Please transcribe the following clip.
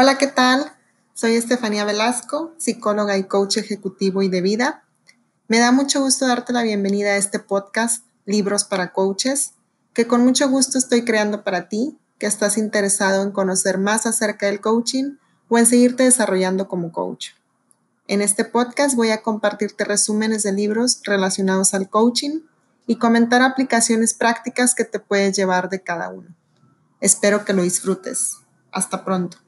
Hola, ¿qué tal? Soy Estefanía Velasco, psicóloga y coach ejecutivo y de vida. Me da mucho gusto darte la bienvenida a este podcast Libros para Coaches, que con mucho gusto estoy creando para ti, que estás interesado en conocer más acerca del coaching o en seguirte desarrollando como coach. En este podcast voy a compartirte resúmenes de libros relacionados al coaching y comentar aplicaciones prácticas que te puedes llevar de cada uno. Espero que lo disfrutes. Hasta pronto.